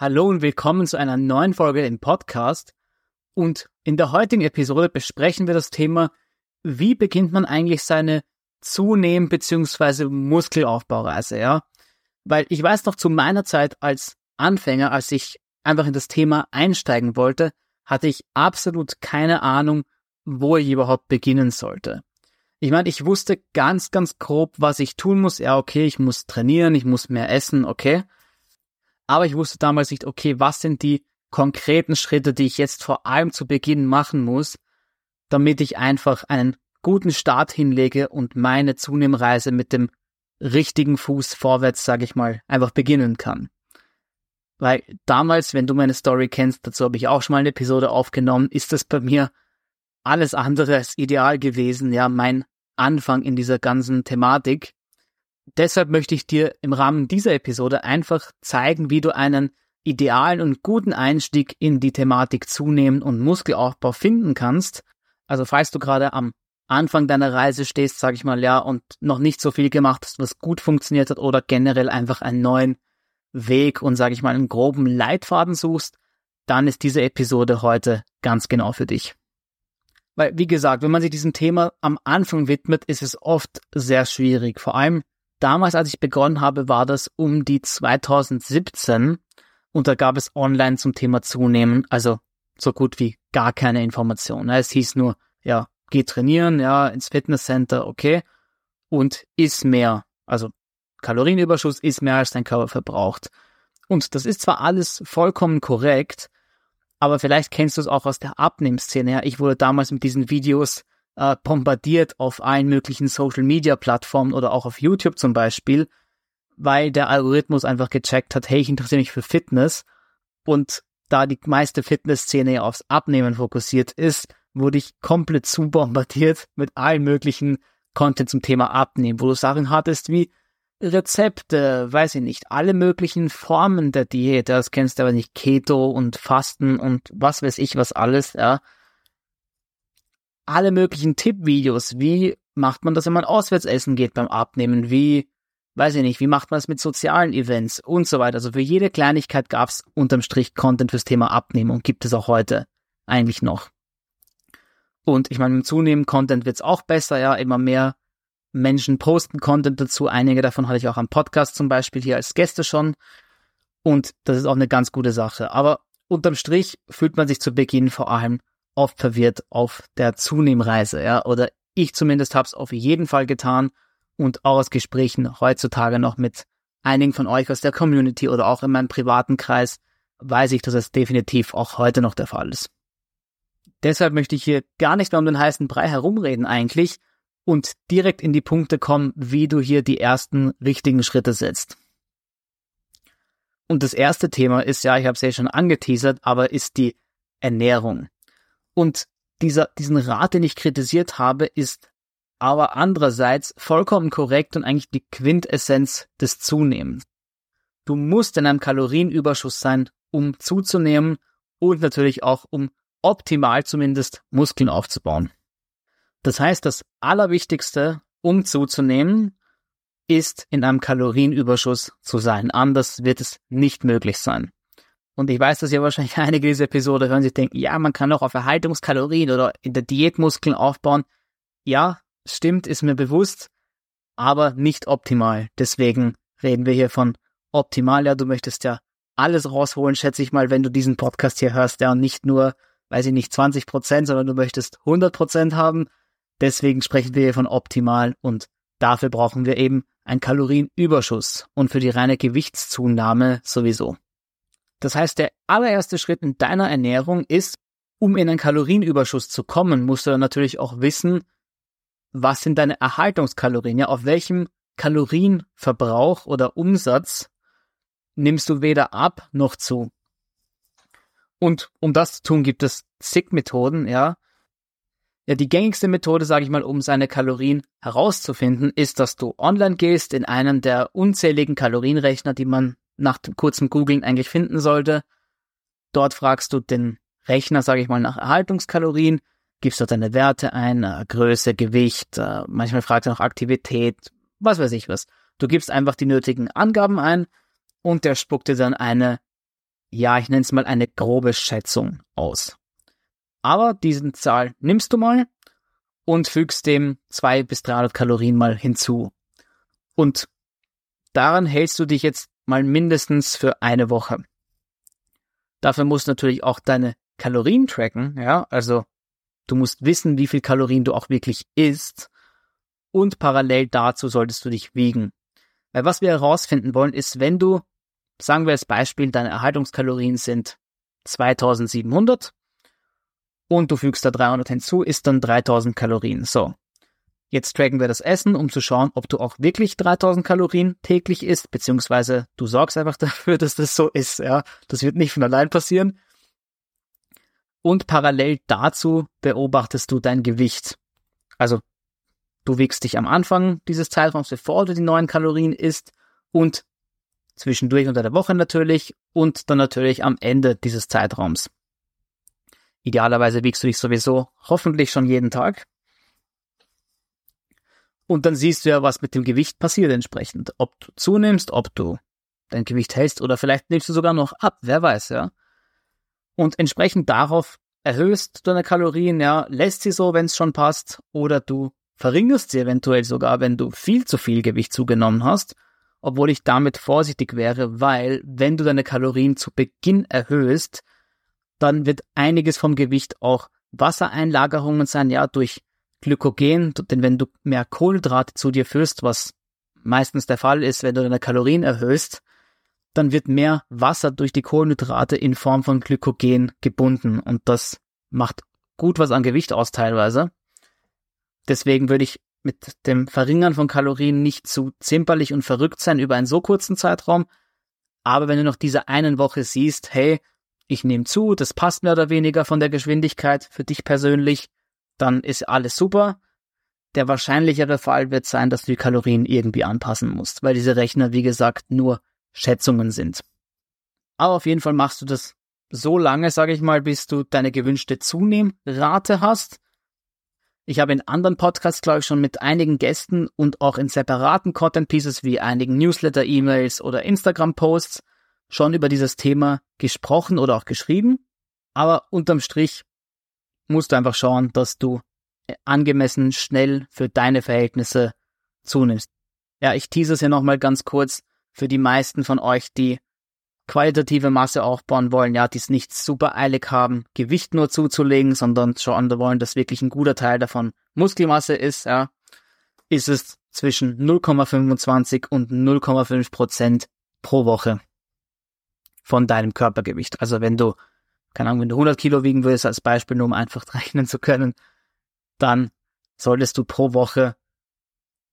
Hallo und willkommen zu einer neuen Folge im Podcast. Und in der heutigen Episode besprechen wir das Thema, wie beginnt man eigentlich seine Zunehmen- bzw. Muskelaufbaureise, ja? Weil ich weiß noch zu meiner Zeit als Anfänger, als ich einfach in das Thema einsteigen wollte, hatte ich absolut keine Ahnung, wo ich überhaupt beginnen sollte. Ich meine, ich wusste ganz, ganz grob, was ich tun muss. Ja, okay, ich muss trainieren, ich muss mehr essen, okay. Aber ich wusste damals nicht, okay, was sind die konkreten Schritte, die ich jetzt vor allem zu Beginn machen muss, damit ich einfach einen guten Start hinlege und meine Zunehmreise mit dem richtigen Fuß vorwärts, sage ich mal, einfach beginnen kann. Weil damals, wenn du meine Story kennst, dazu habe ich auch schon mal eine Episode aufgenommen, ist das bei mir alles andere als ideal gewesen, ja, mein Anfang in dieser ganzen Thematik. Deshalb möchte ich dir im Rahmen dieser Episode einfach zeigen, wie du einen idealen und guten Einstieg in die Thematik Zunehmen und Muskelaufbau finden kannst. Also falls du gerade am Anfang deiner Reise stehst, sag ich mal, ja, und noch nicht so viel gemacht hast, was gut funktioniert hat oder generell einfach einen neuen Weg und sag ich mal einen groben Leitfaden suchst, dann ist diese Episode heute ganz genau für dich. Weil, wie gesagt, wenn man sich diesem Thema am Anfang widmet, ist es oft sehr schwierig. Vor allem damals, als ich begonnen habe, war das um die 2017 und da gab es online zum Thema Zunehmen, also so gut wie gar keine Information. Es hieß nur, ja, geh trainieren, ja, ins Fitnesscenter, okay, und iss mehr. Also Kalorienüberschuss ist mehr, als dein Körper verbraucht. Und das ist zwar alles vollkommen korrekt, aber vielleicht kennst du es auch aus der Abnehmszene. Ja, ich wurde damals mit diesen Videos äh, bombardiert auf allen möglichen Social-Media-Plattformen oder auch auf YouTube zum Beispiel, weil der Algorithmus einfach gecheckt hat, hey, ich interessiere mich für Fitness. Und da die meiste Fitnessszene ja aufs Abnehmen fokussiert ist, wurde ich komplett zu bombardiert mit allen möglichen Content zum Thema Abnehmen, wo du Sachen hattest wie Rezepte, weiß ich nicht, alle möglichen Formen der Diät, das kennst du aber nicht, Keto und Fasten und was weiß ich was alles, ja alle möglichen Tippvideos. Wie macht man das, wenn man auswärts essen geht beim Abnehmen? Wie, weiß ich nicht, wie macht man das mit sozialen Events und so weiter? Also für jede Kleinigkeit gab es unterm Strich Content fürs Thema Abnehmen und gibt es auch heute eigentlich noch. Und ich meine, mit zunehmendem Content wird es auch besser, ja, immer mehr Menschen posten Content dazu. Einige davon hatte ich auch am Podcast zum Beispiel hier als Gäste schon. Und das ist auch eine ganz gute Sache. Aber unterm Strich fühlt man sich zu Beginn vor allem oft verwirrt auf der Zunehmreise, ja, oder ich zumindest habe es auf jeden Fall getan und auch aus Gesprächen heutzutage noch mit einigen von euch aus der Community oder auch in meinem privaten Kreis weiß ich, dass es definitiv auch heute noch der Fall ist. Deshalb möchte ich hier gar nicht mehr um den heißen Brei herumreden eigentlich und direkt in die Punkte kommen, wie du hier die ersten richtigen Schritte setzt. Und das erste Thema ist ja, ich habe es ja schon angeteasert, aber ist die Ernährung. Und dieser, diesen Rat, den ich kritisiert habe, ist aber andererseits vollkommen korrekt und eigentlich die Quintessenz des Zunehmens. Du musst in einem Kalorienüberschuss sein, um zuzunehmen und natürlich auch um optimal zumindest Muskeln aufzubauen. Das heißt, das Allerwichtigste, um zuzunehmen, ist in einem Kalorienüberschuss zu sein. Anders wird es nicht möglich sein. Und ich weiß, dass ja wahrscheinlich einige dieser Episode hören sich denken, ja, man kann auch auf Erhaltungskalorien oder in der Diätmuskeln aufbauen. Ja, stimmt, ist mir bewusst, aber nicht optimal. Deswegen reden wir hier von optimal. Ja, du möchtest ja alles rausholen, schätze ich mal, wenn du diesen Podcast hier hörst, ja, und nicht nur, weiß ich nicht, 20 Prozent, sondern du möchtest 100 Prozent haben. Deswegen sprechen wir hier von optimal und dafür brauchen wir eben einen Kalorienüberschuss und für die reine Gewichtszunahme sowieso. Das heißt, der allererste Schritt in deiner Ernährung ist, um in einen Kalorienüberschuss zu kommen, musst du natürlich auch wissen, was sind deine Erhaltungskalorien, ja, auf welchem Kalorienverbrauch oder Umsatz nimmst du weder ab noch zu. Und um das zu tun, gibt es zig Methoden, ja. Ja, die gängigste Methode, sage ich mal, um seine Kalorien herauszufinden, ist, dass du online gehst in einen der unzähligen Kalorienrechner, die man nach dem kurzen Googlen eigentlich finden sollte. Dort fragst du den Rechner, sage ich mal, nach Erhaltungskalorien, gibst dort deine Werte ein, äh, Größe, Gewicht, äh, manchmal fragst du nach Aktivität, was weiß ich was. Du gibst einfach die nötigen Angaben ein und der spuckt dir dann eine ja, ich nenne es mal eine grobe Schätzung aus. Aber diesen Zahl nimmst du mal und fügst dem 200 bis 300 Kalorien mal hinzu. Und daran hältst du dich jetzt mal mindestens für eine Woche. Dafür musst du natürlich auch deine Kalorien tracken, ja, also du musst wissen, wie viel Kalorien du auch wirklich isst und parallel dazu solltest du dich wiegen. Weil was wir herausfinden wollen, ist, wenn du, sagen wir als Beispiel, deine Erhaltungskalorien sind 2700 und du fügst da 300 hinzu, ist dann 3000 Kalorien. So. Jetzt tracken wir das Essen, um zu schauen, ob du auch wirklich 3000 Kalorien täglich isst, beziehungsweise du sorgst einfach dafür, dass das so ist, ja. Das wird nicht von allein passieren. Und parallel dazu beobachtest du dein Gewicht. Also, du wiegst dich am Anfang dieses Zeitraums, bevor du die neuen Kalorien isst und zwischendurch unter der Woche natürlich und dann natürlich am Ende dieses Zeitraums. Idealerweise wiegst du dich sowieso hoffentlich schon jeden Tag. Und dann siehst du ja, was mit dem Gewicht passiert entsprechend. Ob du zunimmst, ob du dein Gewicht hältst oder vielleicht nimmst du sogar noch ab, wer weiß, ja. Und entsprechend darauf erhöhst du deine Kalorien, ja, lässt sie so, wenn es schon passt, oder du verringerst sie eventuell sogar, wenn du viel zu viel Gewicht zugenommen hast, obwohl ich damit vorsichtig wäre, weil wenn du deine Kalorien zu Beginn erhöhst, dann wird einiges vom Gewicht auch Wassereinlagerungen sein, ja, durch Glykogen, denn wenn du mehr Kohlenhydrate zu dir führst, was meistens der Fall ist, wenn du deine Kalorien erhöhst, dann wird mehr Wasser durch die Kohlenhydrate in Form von Glykogen gebunden und das macht gut was an Gewicht aus teilweise. Deswegen würde ich mit dem Verringern von Kalorien nicht zu zimperlich und verrückt sein über einen so kurzen Zeitraum. Aber wenn du noch diese einen Woche siehst, hey, ich nehme zu, das passt mehr oder weniger von der Geschwindigkeit für dich persönlich, dann ist alles super. Der wahrscheinlichere Fall wird sein, dass du die Kalorien irgendwie anpassen musst, weil diese Rechner, wie gesagt, nur Schätzungen sind. Aber auf jeden Fall machst du das so lange, sage ich mal, bis du deine gewünschte Zunehmrate hast. Ich habe in anderen Podcasts, glaube ich, schon mit einigen Gästen und auch in separaten Content Pieces wie einigen Newsletter-E-Mails oder Instagram-Posts schon über dieses Thema gesprochen oder auch geschrieben. Aber unterm Strich musst du einfach schauen, dass du angemessen schnell für deine Verhältnisse zunimmst. Ja, ich tease es hier nochmal ganz kurz für die meisten von euch, die qualitative Masse aufbauen wollen, ja, die es nicht super eilig haben, Gewicht nur zuzulegen, sondern schauen wollen, dass wirklich ein guter Teil davon Muskelmasse ist, ja, ist es zwischen 0,25 und 0,5 Prozent pro Woche von deinem Körpergewicht. Also wenn du, keine Ahnung, wenn du 100 Kilo wiegen würdest, als Beispiel, nur um einfach rechnen zu können, dann solltest du pro Woche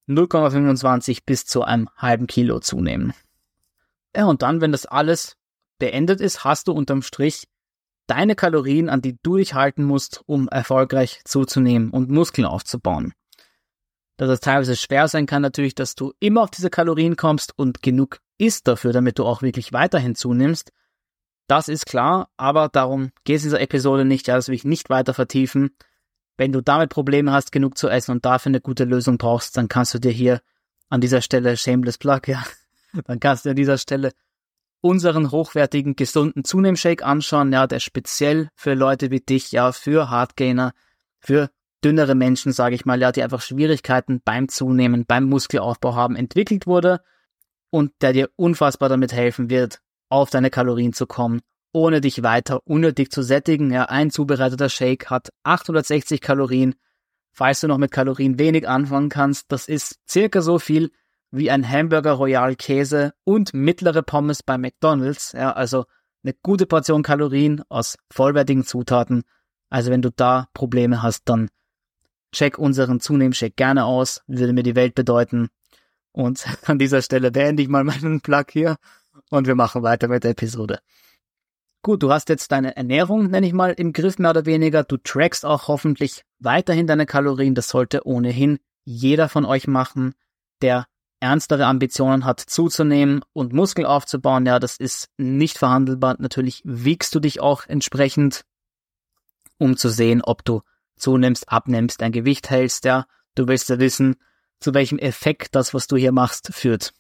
0,25 bis zu einem halben Kilo zunehmen. Ja, und dann, wenn das alles beendet ist, hast du unterm Strich deine Kalorien, an die du dich halten musst, um erfolgreich zuzunehmen und Muskeln aufzubauen. Dass es teilweise schwer sein kann natürlich, dass du immer auf diese Kalorien kommst und genug isst dafür, damit du auch wirklich weiterhin zunimmst. Das ist klar, aber darum geht es in dieser Episode nicht, ja, das will ich nicht weiter vertiefen. Wenn du damit Probleme hast, genug zu essen und dafür eine gute Lösung brauchst, dann kannst du dir hier an dieser Stelle Shameless Plug, ja, dann kannst du an dieser Stelle unseren hochwertigen, gesunden Zunehmshake anschauen, ja, der speziell für Leute wie dich, ja, für Hardgainer, für dünnere Menschen, sage ich mal, ja, die einfach Schwierigkeiten beim Zunehmen, beim Muskelaufbau haben, entwickelt wurde und der dir unfassbar damit helfen wird, auf deine Kalorien zu kommen ohne dich weiter unnötig zu sättigen. Ja, ein zubereiteter Shake hat 860 Kalorien. Falls du noch mit Kalorien wenig anfangen kannst, das ist circa so viel wie ein Hamburger Royal Käse und mittlere Pommes bei McDonald's. Ja, also eine gute Portion Kalorien aus vollwertigen Zutaten. Also wenn du da Probleme hast, dann check unseren Zunehmshake gerne aus. Würde mir die Welt bedeuten. Und an dieser Stelle beende ich mal meinen Plug hier und wir machen weiter mit der Episode. Gut, du hast jetzt deine Ernährung, nenne ich mal, im Griff mehr oder weniger. Du trackst auch hoffentlich weiterhin deine Kalorien. Das sollte ohnehin jeder von euch machen, der ernstere Ambitionen hat, zuzunehmen und Muskel aufzubauen. Ja, das ist nicht verhandelbar. Natürlich wiegst du dich auch entsprechend, um zu sehen, ob du zunimmst, abnimmst, dein Gewicht hältst. Ja, du willst ja wissen, zu welchem Effekt das, was du hier machst, führt.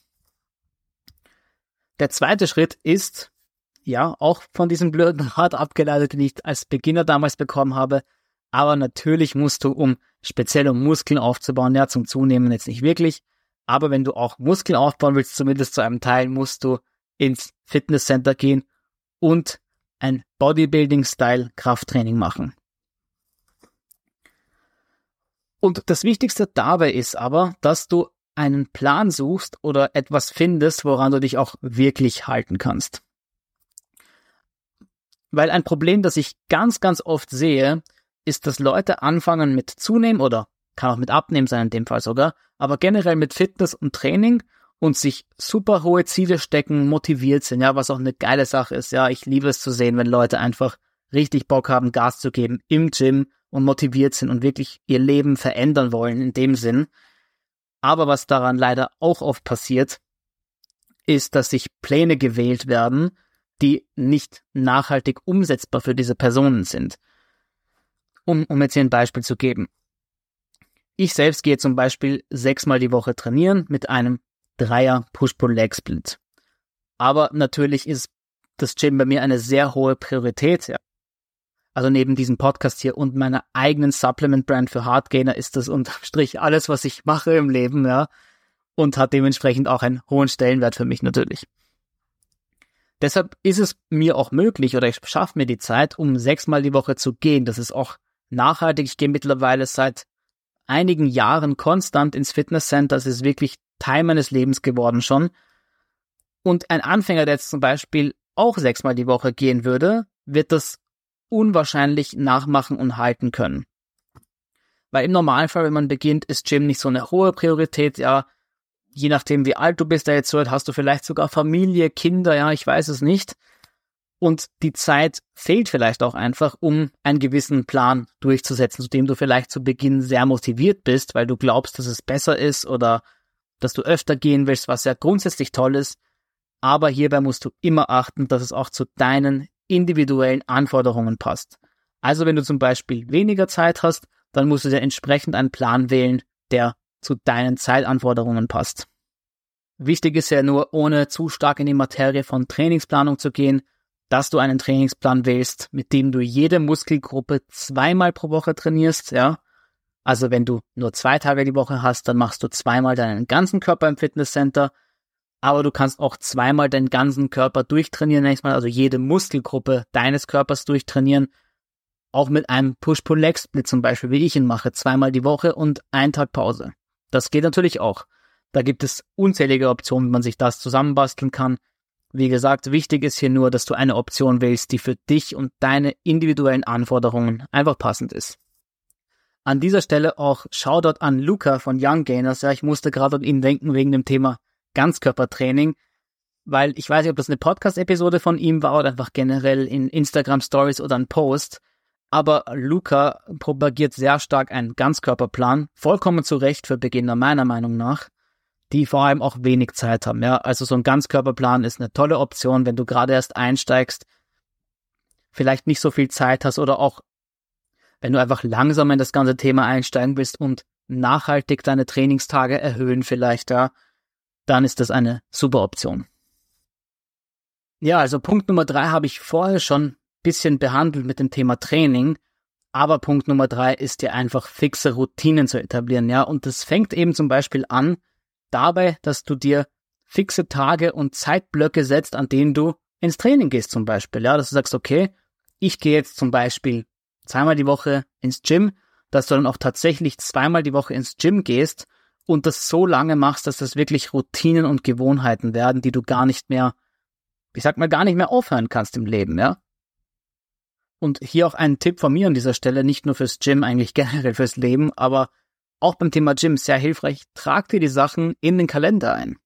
Der zweite Schritt ist, ja, auch von diesem blöden Rat abgeleitet, den ich als Beginner damals bekommen habe. Aber natürlich musst du, um speziell um Muskeln aufzubauen, ja, zum Zunehmen jetzt nicht wirklich. Aber wenn du auch Muskeln aufbauen willst, zumindest zu einem Teil, musst du ins Fitnesscenter gehen und ein Bodybuilding-Style Krafttraining machen. Und das Wichtigste dabei ist aber, dass du einen Plan suchst oder etwas findest, woran du dich auch wirklich halten kannst. Weil ein Problem, das ich ganz, ganz oft sehe, ist, dass Leute anfangen mit Zunehmen oder kann auch mit Abnehmen sein in dem Fall sogar, aber generell mit Fitness und Training und sich super hohe Ziele stecken, motiviert sind, ja, was auch eine geile Sache ist. Ja, ich liebe es zu sehen, wenn Leute einfach richtig Bock haben, Gas zu geben im Gym und motiviert sind und wirklich ihr Leben verändern wollen in dem Sinn. Aber was daran leider auch oft passiert, ist, dass sich Pläne gewählt werden, die nicht nachhaltig umsetzbar für diese Personen sind. Um, um jetzt hier ein Beispiel zu geben. Ich selbst gehe zum Beispiel sechsmal die Woche trainieren mit einem Dreier Push-Pull-Leg-Split. Aber natürlich ist das Gym bei mir eine sehr hohe Priorität. Ja. Also neben diesem Podcast hier und meiner eigenen Supplement-Brand für Hardgainer ist das unterm Strich alles, was ich mache im Leben, ja. Und hat dementsprechend auch einen hohen Stellenwert für mich natürlich. Deshalb ist es mir auch möglich oder ich schaffe mir die Zeit, um sechsmal die Woche zu gehen. Das ist auch nachhaltig. Ich gehe mittlerweile seit einigen Jahren konstant ins Fitnesscenter. Das ist wirklich Teil meines Lebens geworden schon. Und ein Anfänger, der jetzt zum Beispiel auch sechsmal die Woche gehen würde, wird das unwahrscheinlich nachmachen und halten können. Weil im Normalfall, wenn man beginnt, ist Gym nicht so eine hohe Priorität, ja. Je nachdem, wie alt du bist, da jetzt hört, hast du vielleicht sogar Familie, Kinder, ja, ich weiß es nicht. Und die Zeit fehlt vielleicht auch einfach, um einen gewissen Plan durchzusetzen, zu dem du vielleicht zu Beginn sehr motiviert bist, weil du glaubst, dass es besser ist oder dass du öfter gehen willst, was ja grundsätzlich toll ist. Aber hierbei musst du immer achten, dass es auch zu deinen individuellen Anforderungen passt. Also wenn du zum Beispiel weniger Zeit hast, dann musst du dir entsprechend einen Plan wählen, der zu deinen Zeitanforderungen passt. Wichtig ist ja nur, ohne zu stark in die Materie von Trainingsplanung zu gehen, dass du einen Trainingsplan wählst, mit dem du jede Muskelgruppe zweimal pro Woche trainierst, ja, also wenn du nur zwei Tage die Woche hast, dann machst du zweimal deinen ganzen Körper im Fitnesscenter, aber du kannst auch zweimal deinen ganzen Körper durchtrainieren, nächstes Mal, also jede Muskelgruppe deines Körpers durchtrainieren, auch mit einem Push-Pull-Leg-Split zum Beispiel, wie ich ihn mache, zweimal die Woche und einen Tag Pause. Das geht natürlich auch. Da gibt es unzählige Optionen, wie man sich das zusammenbasteln kann. Wie gesagt, wichtig ist hier nur, dass du eine Option wählst, die für dich und deine individuellen Anforderungen einfach passend ist. An dieser Stelle auch Shoutout an Luca von Young Gainers. Ja, ich musste gerade an ihn denken wegen dem Thema Ganzkörpertraining, weil ich weiß nicht, ob das eine Podcast-Episode von ihm war oder einfach generell in Instagram Stories oder ein Post. Aber Luca propagiert sehr stark einen Ganzkörperplan, vollkommen zu Recht für Beginner meiner Meinung nach, die vor allem auch wenig Zeit haben. Ja, also so ein Ganzkörperplan ist eine tolle Option, wenn du gerade erst einsteigst, vielleicht nicht so viel Zeit hast oder auch wenn du einfach langsam in das ganze Thema einsteigen willst und nachhaltig deine Trainingstage erhöhen vielleicht, ja, dann ist das eine super Option. Ja, also Punkt Nummer drei habe ich vorher schon bisschen behandelt mit dem Thema Training. Aber Punkt Nummer drei ist dir einfach fixe Routinen zu etablieren, ja. Und das fängt eben zum Beispiel an dabei, dass du dir fixe Tage und Zeitblöcke setzt, an denen du ins Training gehst zum Beispiel, ja. Dass du sagst, okay, ich gehe jetzt zum Beispiel zweimal die Woche ins Gym, dass du dann auch tatsächlich zweimal die Woche ins Gym gehst und das so lange machst, dass das wirklich Routinen und Gewohnheiten werden, die du gar nicht mehr, ich sag mal, gar nicht mehr aufhören kannst im Leben, ja? Und hier auch ein Tipp von mir an dieser Stelle, nicht nur fürs Gym, eigentlich generell fürs Leben, aber auch beim Thema Gym sehr hilfreich, trag dir die Sachen in den Kalender ein.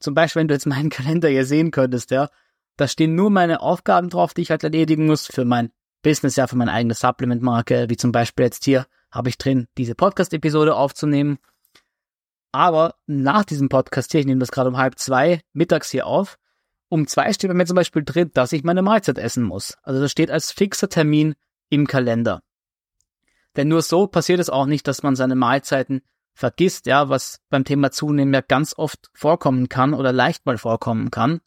Zum Beispiel, wenn du jetzt meinen Kalender hier sehen könntest, ja, da stehen nur meine Aufgaben drauf, die ich halt erledigen muss für mein Business ja für meine eigene Supplement-Marke, wie zum Beispiel jetzt hier habe ich drin, diese Podcast-Episode aufzunehmen. Aber nach diesem Podcast hier, ich nehme das gerade um halb zwei mittags hier auf, um zwei steht bei mir zum Beispiel drin, dass ich meine Mahlzeit essen muss. Also das steht als fixer Termin im Kalender. Denn nur so passiert es auch nicht, dass man seine Mahlzeiten vergisst, ja, was beim Thema Zunehmen ja ganz oft vorkommen kann oder leicht mal vorkommen kann.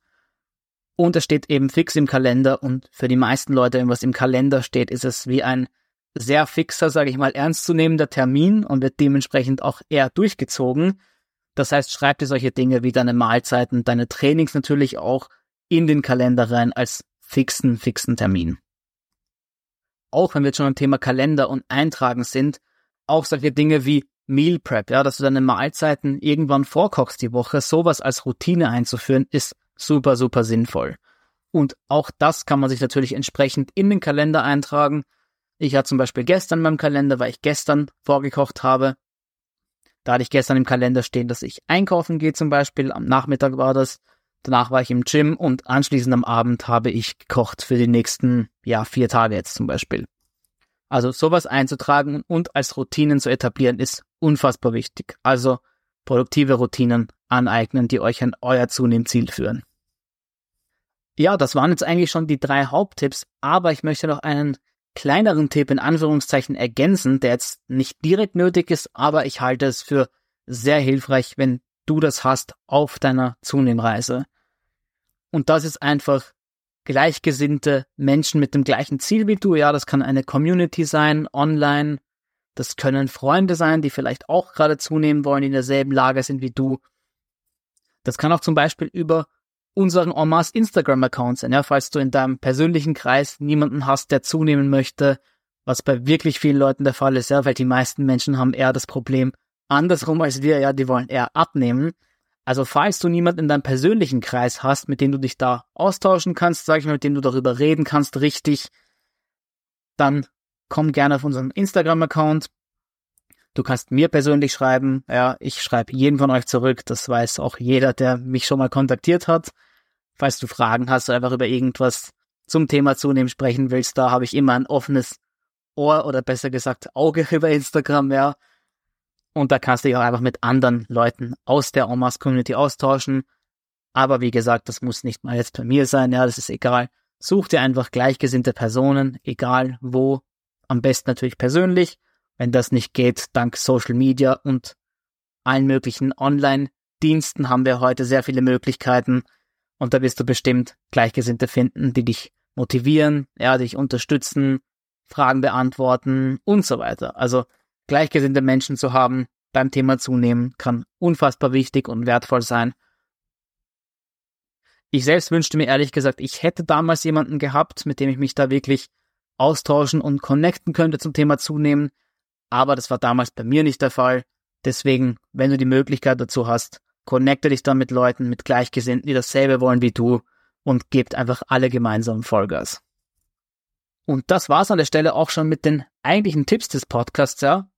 Und es steht eben fix im Kalender und für die meisten Leute, wenn was im Kalender steht, ist es wie ein sehr fixer, sage ich mal, ernstzunehmender Termin und wird dementsprechend auch eher durchgezogen. Das heißt, schreib dir solche Dinge wie deine Mahlzeiten, deine Trainings natürlich auch in den Kalender rein als fixen, fixen Termin. Auch wenn wir jetzt schon am Thema Kalender und Eintragen sind, auch solche Dinge wie Meal Prep, ja, dass du deine Mahlzeiten irgendwann vorkochst die Woche, sowas als Routine einzuführen, ist super, super sinnvoll. Und auch das kann man sich natürlich entsprechend in den Kalender eintragen. Ich hatte zum Beispiel gestern in meinem Kalender, weil ich gestern vorgekocht habe. Da hatte ich gestern im Kalender stehen, dass ich einkaufen gehe zum Beispiel. Am Nachmittag war das. Danach war ich im Gym und anschließend am Abend habe ich gekocht für die nächsten, ja, vier Tage jetzt zum Beispiel. Also sowas einzutragen und als Routinen zu etablieren ist unfassbar wichtig. Also produktive Routinen aneignen, die euch an euer Zunehmziel führen. Ja, das waren jetzt eigentlich schon die drei Haupttipps, aber ich möchte noch einen kleineren Tipp in Anführungszeichen ergänzen, der jetzt nicht direkt nötig ist, aber ich halte es für sehr hilfreich, wenn du das hast auf deiner Zunehmreise. Und das ist einfach gleichgesinnte Menschen mit dem gleichen Ziel wie du. Ja, das kann eine Community sein, online. Das können Freunde sein, die vielleicht auch gerade zunehmen wollen, die in derselben Lage sind wie du. Das kann auch zum Beispiel über unseren Omas Instagram-Account sein, ja, falls du in deinem persönlichen Kreis niemanden hast, der zunehmen möchte, was bei wirklich vielen Leuten der Fall ist, ja, weil die meisten Menschen haben eher das Problem andersrum als wir, ja, die wollen eher abnehmen. Also falls du niemanden in deinem persönlichen Kreis hast, mit dem du dich da austauschen kannst, sag ich mal, mit dem du darüber reden kannst, richtig, dann komm gerne auf unseren Instagram-Account. Du kannst mir persönlich schreiben. Ja, ich schreibe jeden von euch zurück. Das weiß auch jeder, der mich schon mal kontaktiert hat. Falls du Fragen hast oder einfach über irgendwas zum Thema Zunehmen sprechen willst, da habe ich immer ein offenes Ohr oder besser gesagt Auge über Instagram, ja. Und da kannst du dich auch einfach mit anderen Leuten aus der Omas Community austauschen. Aber wie gesagt, das muss nicht mal jetzt bei mir sein, ja, das ist egal. Such dir einfach gleichgesinnte Personen, egal wo. Am besten natürlich persönlich. Wenn das nicht geht, dank Social Media und allen möglichen Online-Diensten haben wir heute sehr viele Möglichkeiten. Und da wirst du bestimmt Gleichgesinnte finden, die dich motivieren, ja, dich unterstützen, Fragen beantworten und so weiter. Also gleichgesinnte Menschen zu haben beim Thema Zunehmen kann unfassbar wichtig und wertvoll sein. Ich selbst wünschte mir ehrlich gesagt, ich hätte damals jemanden gehabt, mit dem ich mich da wirklich austauschen und connecten könnte zum Thema Zunehmen, aber das war damals bei mir nicht der Fall. Deswegen, wenn du die Möglichkeit dazu hast, connecte dich dann mit Leuten, mit Gleichgesinnten, die dasselbe wollen wie du und gebt einfach alle gemeinsam Vollgas. Und das war's an der Stelle auch schon mit den eigentlichen Tipps des Podcasts, ja.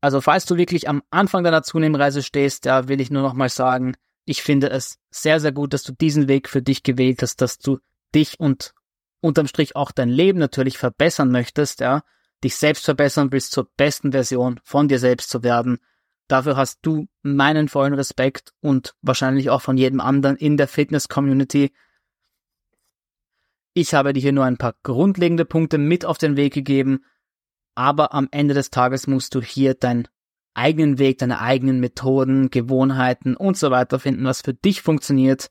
Also falls du wirklich am Anfang deiner Zunehmreise stehst, ja, will ich nur noch mal sagen, ich finde es sehr, sehr gut, dass du diesen Weg für dich gewählt hast, dass du dich und unterm Strich auch dein Leben natürlich verbessern möchtest, ja, dich selbst verbessern willst, zur besten Version von dir selbst zu werden. Dafür hast du meinen vollen Respekt und wahrscheinlich auch von jedem anderen in der Fitness-Community. Ich habe dir hier nur ein paar grundlegende Punkte mit auf den Weg gegeben, aber am Ende des Tages musst du hier deinen eigenen Weg, deine eigenen Methoden, Gewohnheiten und so weiter finden, was für dich funktioniert.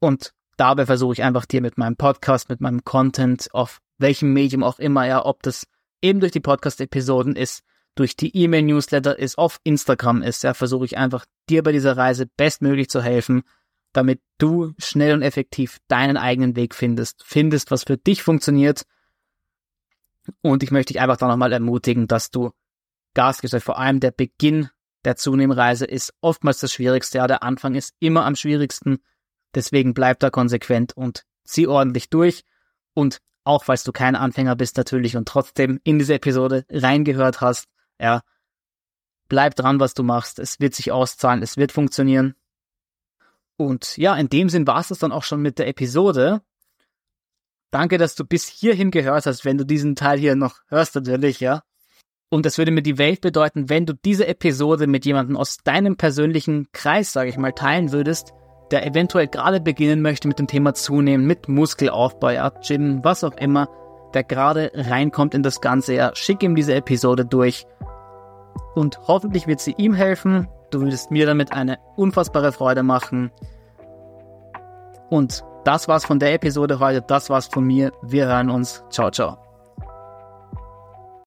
Und dabei versuche ich einfach dir mit meinem Podcast, mit meinem Content, auf welchem Medium auch immer, ja, ob das eben durch die Podcast-Episoden ist, durch die E-Mail-Newsletter ist, auf Instagram ist, ja, versuche ich einfach dir bei dieser Reise bestmöglich zu helfen, damit du schnell und effektiv deinen eigenen Weg findest, findest, was für dich funktioniert und ich möchte dich einfach da nochmal ermutigen, dass du Gas gibst. Vor allem der Beginn der Zunehmreise ist oftmals das Schwierigste. Ja, der Anfang ist immer am schwierigsten. Deswegen bleib da konsequent und zieh ordentlich durch. Und auch falls du kein Anfänger bist natürlich und trotzdem in diese Episode reingehört hast, ja, bleib dran, was du machst. Es wird sich auszahlen, es wird funktionieren. Und ja, in dem Sinn war es das dann auch schon mit der Episode. Danke, dass du bis hierhin gehört hast, wenn du diesen Teil hier noch hörst natürlich, ja. Und das würde mir die Welt bedeuten, wenn du diese Episode mit jemandem aus deinem persönlichen Kreis, sage ich mal, teilen würdest, der eventuell gerade beginnen möchte mit dem Thema Zunehmen, mit Muskelaufbau, ja, Gym, was auch immer, der gerade reinkommt in das Ganze, ja, schick ihm diese Episode durch. Und hoffentlich wird sie ihm helfen. Du würdest mir damit eine unfassbare Freude machen. Und das war's von der Episode heute. Das war's von mir. Wir hören uns. Ciao, ciao.